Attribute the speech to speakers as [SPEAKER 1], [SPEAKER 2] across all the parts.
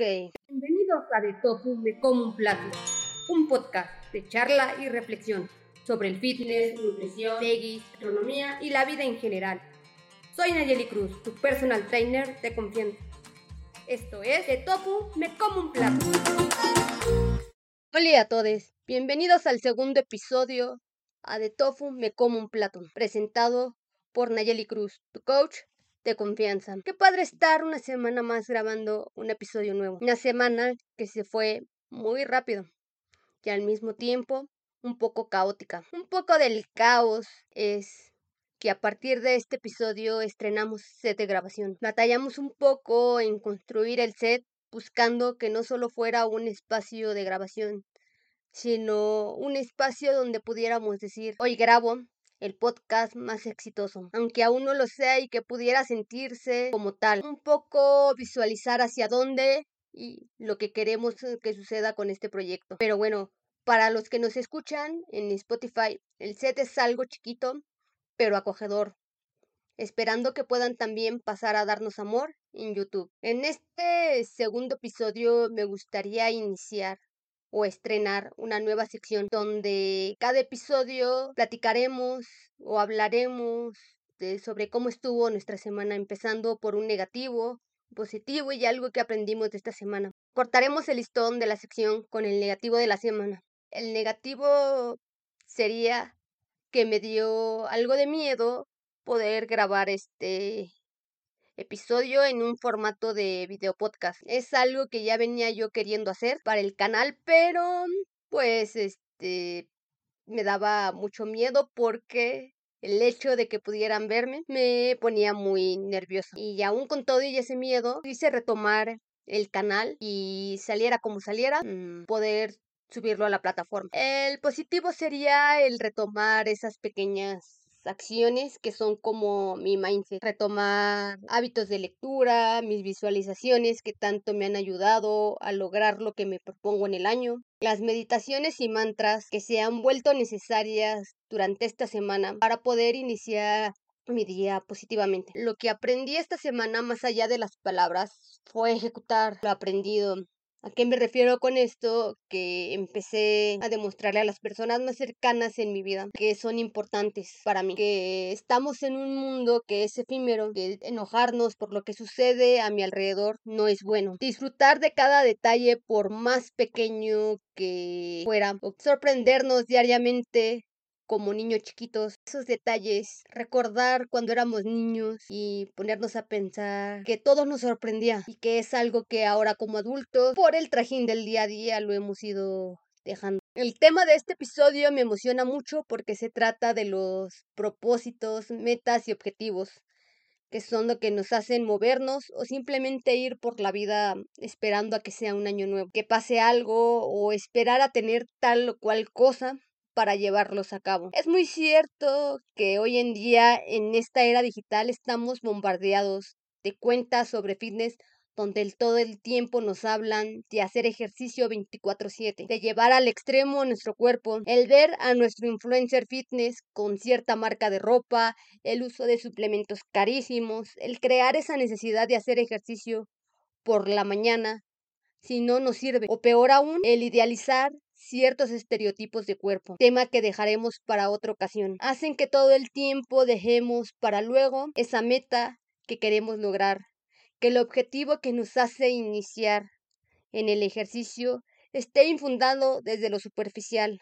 [SPEAKER 1] Bienvenidos a De Tofu Me Como un Plato, un podcast de charla y reflexión sobre el fitness, nutrición, veggies, gastronomía y la vida en general. Soy Nayeli Cruz, tu personal trainer de confianza. Esto es De Tofu Me Como un Plato. Hola a todos, bienvenidos al segundo episodio a De Tofu Me Como un Plato, presentado por Nayeli Cruz, tu coach de confianza. Qué padre estar una semana más grabando un episodio nuevo. Una semana que se fue muy rápido y al mismo tiempo un poco caótica. Un poco del caos es que a partir de este episodio estrenamos set de grabación. Batallamos un poco en construir el set buscando que no solo fuera un espacio de grabación, sino un espacio donde pudiéramos decir, hoy grabo, el podcast más exitoso, aunque aún no lo sea y que pudiera sentirse como tal, un poco visualizar hacia dónde y lo que queremos eh, que suceda con este proyecto. Pero bueno, para los que nos escuchan en Spotify, el set es algo chiquito, pero acogedor, esperando que puedan también pasar a darnos amor en YouTube. En este segundo episodio me gustaría iniciar o estrenar una nueva sección donde cada episodio platicaremos o hablaremos de, sobre cómo estuvo nuestra semana, empezando por un negativo, positivo y algo que aprendimos de esta semana. Cortaremos el listón de la sección con el negativo de la semana. El negativo sería que me dio algo de miedo poder grabar este episodio en un formato de video podcast. Es algo que ya venía yo queriendo hacer para el canal, pero pues este me daba mucho miedo porque el hecho de que pudieran verme me ponía muy nervioso. Y aún con todo y ese miedo, quise retomar el canal y saliera como saliera, mm, poder subirlo a la plataforma. El positivo sería el retomar esas pequeñas acciones que son como mi mindset, retomar hábitos de lectura, mis visualizaciones que tanto me han ayudado a lograr lo que me propongo en el año, las meditaciones y mantras que se han vuelto necesarias durante esta semana para poder iniciar mi día positivamente. Lo que aprendí esta semana, más allá de las palabras, fue ejecutar lo aprendido ¿A qué me refiero con esto? Que empecé a demostrarle a las personas más cercanas en mi vida que son importantes para mí, que estamos en un mundo que es efímero, que enojarnos por lo que sucede a mi alrededor no es bueno. Disfrutar de cada detalle por más pequeño que fuera, o sorprendernos diariamente como niños chiquitos, esos detalles, recordar cuando éramos niños y ponernos a pensar que todo nos sorprendía y que es algo que ahora como adultos, por el trajín del día a día, lo hemos ido dejando. El tema de este episodio me emociona mucho porque se trata de los propósitos, metas y objetivos que son lo que nos hacen movernos o simplemente ir por la vida esperando a que sea un año nuevo, que pase algo o esperar a tener tal o cual cosa para llevarlos a cabo. Es muy cierto que hoy en día en esta era digital estamos bombardeados de cuentas sobre fitness donde el, todo el tiempo nos hablan de hacer ejercicio 24/7, de llevar al extremo nuestro cuerpo, el ver a nuestro influencer fitness con cierta marca de ropa, el uso de suplementos carísimos, el crear esa necesidad de hacer ejercicio por la mañana, si no nos sirve, o peor aún, el idealizar ciertos estereotipos de cuerpo, tema que dejaremos para otra ocasión. Hacen que todo el tiempo dejemos para luego esa meta que queremos lograr, que el objetivo que nos hace iniciar en el ejercicio esté infundado desde lo superficial,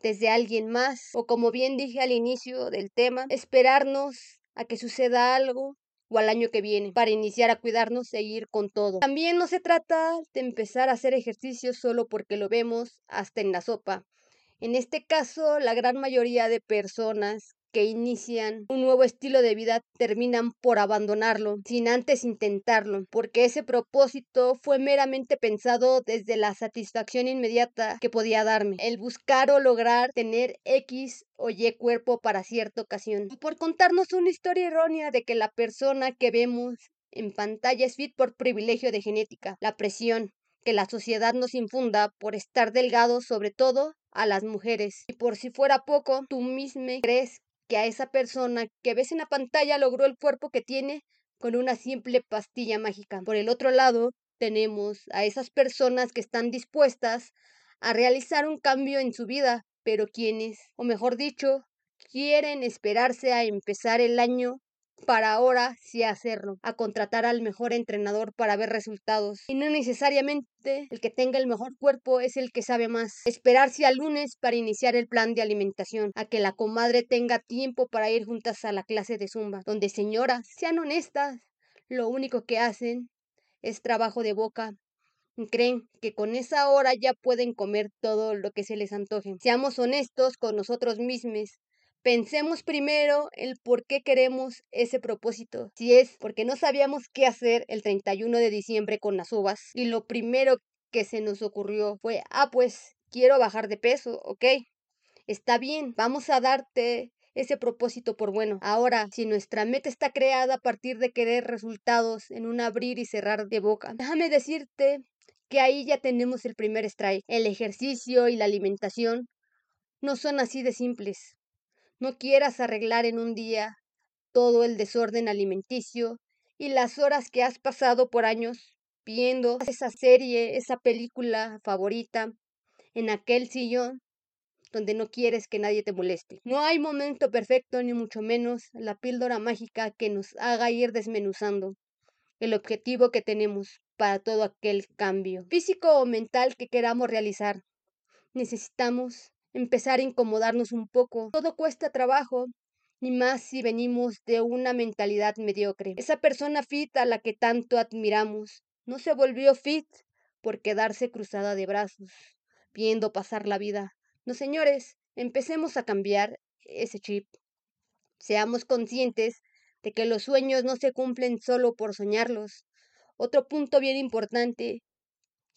[SPEAKER 1] desde alguien más, o como bien dije al inicio del tema, esperarnos a que suceda algo o al año que viene para iniciar a cuidarnos e ir con todo. También no se trata de empezar a hacer ejercicio solo porque lo vemos hasta en la sopa. En este caso, la gran mayoría de personas que inician un nuevo estilo de vida terminan por abandonarlo sin antes intentarlo, porque ese propósito fue meramente pensado desde la satisfacción inmediata que podía darme, el buscar o lograr tener X o Y cuerpo para cierta ocasión, por contarnos una historia errónea de que la persona que vemos en pantalla es fit por privilegio de genética, la presión, que la sociedad nos infunda por estar delgados, sobre todo a las mujeres. Y por si fuera poco, tú mismo crees que a esa persona que ves en la pantalla logró el cuerpo que tiene con una simple pastilla mágica. Por el otro lado, tenemos a esas personas que están dispuestas a realizar un cambio en su vida, pero quienes, o mejor dicho, quieren esperarse a empezar el año para ahora sí hacerlo, a contratar al mejor entrenador para ver resultados. Y no necesariamente el que tenga el mejor cuerpo es el que sabe más. Esperarse al lunes para iniciar el plan de alimentación, a que la comadre tenga tiempo para ir juntas a la clase de zumba, donde señoras, sean honestas, lo único que hacen es trabajo de boca. Creen que con esa hora ya pueden comer todo lo que se les antoje. Seamos honestos con nosotros mismos Pensemos primero el por qué queremos ese propósito. Si es porque no sabíamos qué hacer el 31 de diciembre con las uvas y lo primero que se nos ocurrió fue, ah, pues quiero bajar de peso, ok. Está bien, vamos a darte ese propósito por bueno. Ahora, si nuestra meta está creada a partir de querer resultados en un abrir y cerrar de boca, déjame decirte que ahí ya tenemos el primer strike. El ejercicio y la alimentación no son así de simples. No quieras arreglar en un día todo el desorden alimenticio y las horas que has pasado por años viendo esa serie, esa película favorita, en aquel sillón donde no quieres que nadie te moleste. No hay momento perfecto, ni mucho menos la píldora mágica que nos haga ir desmenuzando el objetivo que tenemos para todo aquel cambio físico o mental que queramos realizar. Necesitamos empezar a incomodarnos un poco. Todo cuesta trabajo, ni más si venimos de una mentalidad mediocre. Esa persona fit a la que tanto admiramos no se volvió fit por quedarse cruzada de brazos, viendo pasar la vida. No, señores, empecemos a cambiar ese chip. Seamos conscientes de que los sueños no se cumplen solo por soñarlos. Otro punto bien importante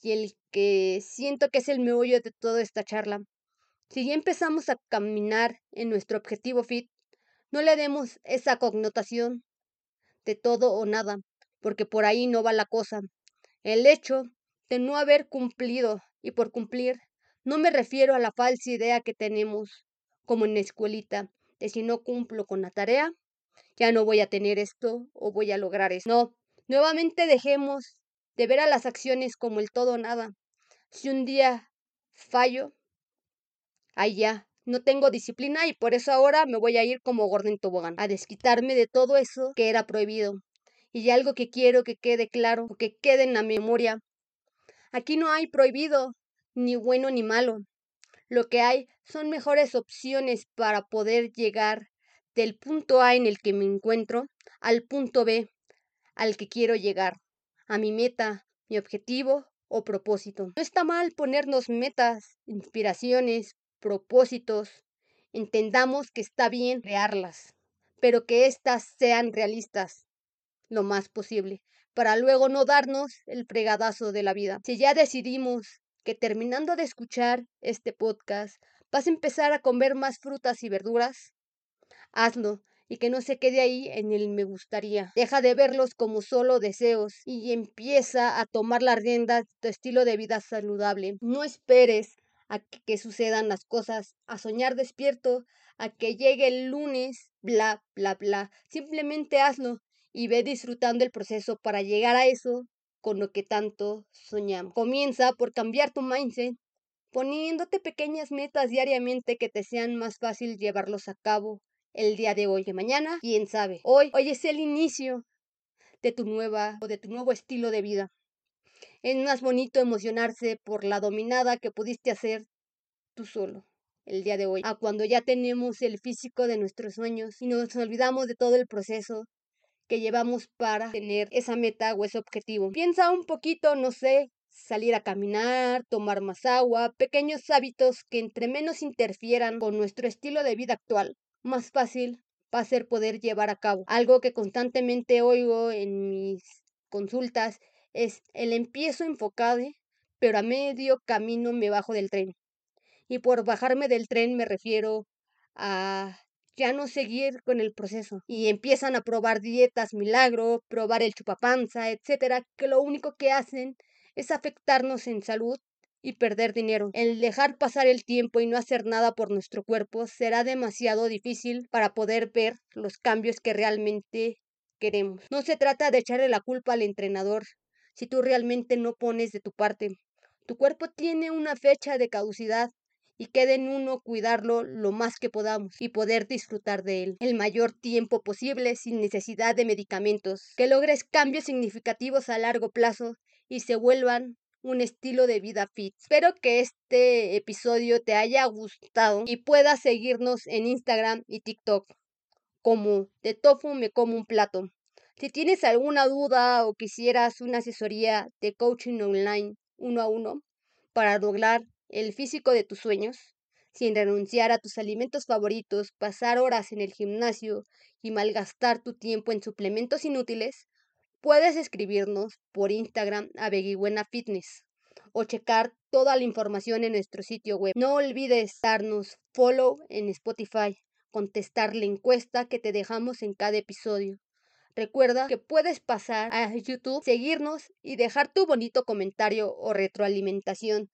[SPEAKER 1] y el que siento que es el meollo de toda esta charla si ya empezamos a caminar en nuestro objetivo fit, no le demos esa connotación de todo o nada, porque por ahí no va la cosa. El hecho de no haber cumplido, y por cumplir, no me refiero a la falsa idea que tenemos, como en la escuelita, de si no cumplo con la tarea, ya no voy a tener esto o voy a lograr esto. No, nuevamente dejemos de ver a las acciones como el todo o nada. Si un día fallo, Ay, ya, no tengo disciplina y por eso ahora me voy a ir como Gordon Tobogán, a desquitarme de todo eso que era prohibido. Y algo que quiero que quede claro, que quede en la memoria. Aquí no hay prohibido, ni bueno ni malo. Lo que hay son mejores opciones para poder llegar del punto A en el que me encuentro al punto B al que quiero llegar, a mi meta, mi objetivo o propósito. No está mal ponernos metas, inspiraciones, propósitos, entendamos que está bien crearlas, pero que éstas sean realistas lo más posible, para luego no darnos el fregadazo de la vida. Si ya decidimos que terminando de escuchar este podcast vas a empezar a comer más frutas y verduras, hazlo y que no se quede ahí en el me gustaría. Deja de verlos como solo deseos y empieza a tomar la rienda de tu estilo de vida saludable. No esperes a que, sucedan las cosas, a soñar despierto, a que llegue el lunes, bla, bla, bla. Simplemente hazlo y ve disfrutando el proceso para llegar a eso con lo que tanto soñamos. Comienza por cambiar tu mindset, poniéndote pequeñas metas diariamente que te sean más fácil llevarlos a cabo el día de hoy. Que mañana, quién sabe. Hoy, hoy es el inicio de tu nueva o de tu nuevo estilo de vida. Es más bonito emocionarse por la dominada que pudiste hacer tú solo el día de hoy, a cuando ya tenemos el físico de nuestros sueños y nos olvidamos de todo el proceso que llevamos para tener esa meta o ese objetivo. Piensa un poquito, no sé, salir a caminar, tomar más agua, pequeños hábitos que entre menos interfieran con nuestro estilo de vida actual, más fácil va a ser poder llevar a cabo. Algo que constantemente oigo en mis consultas es el empiezo enfocado, pero a medio camino me bajo del tren. Y por bajarme del tren me refiero a ya no seguir con el proceso. Y empiezan a probar dietas milagro, probar el chupapanza, etcétera, que lo único que hacen es afectarnos en salud y perder dinero. El dejar pasar el tiempo y no hacer nada por nuestro cuerpo será demasiado difícil para poder ver los cambios que realmente queremos. No se trata de echarle la culpa al entrenador si tú realmente no pones de tu parte. Tu cuerpo tiene una fecha de caducidad y queda en uno cuidarlo lo más que podamos y poder disfrutar de él el mayor tiempo posible sin necesidad de medicamentos, que logres cambios significativos a largo plazo y se vuelvan un estilo de vida fit. Espero que este episodio te haya gustado y puedas seguirnos en Instagram y TikTok como de tofu me como un plato. Si tienes alguna duda o quisieras una asesoría de coaching online uno a uno para lograr el físico de tus sueños, sin renunciar a tus alimentos favoritos, pasar horas en el gimnasio y malgastar tu tiempo en suplementos inútiles, puedes escribirnos por Instagram a Beguibuena Fitness o checar toda la información en nuestro sitio web. No olvides darnos follow en Spotify, contestar la encuesta que te dejamos en cada episodio. Recuerda que puedes pasar a YouTube, seguirnos y dejar tu bonito comentario o retroalimentación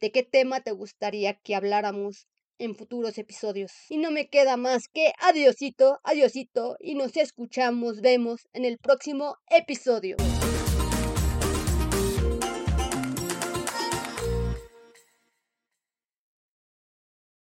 [SPEAKER 1] de qué tema te gustaría que habláramos en futuros episodios. Y no me queda más que adiosito, adiosito y nos escuchamos, vemos en el próximo episodio.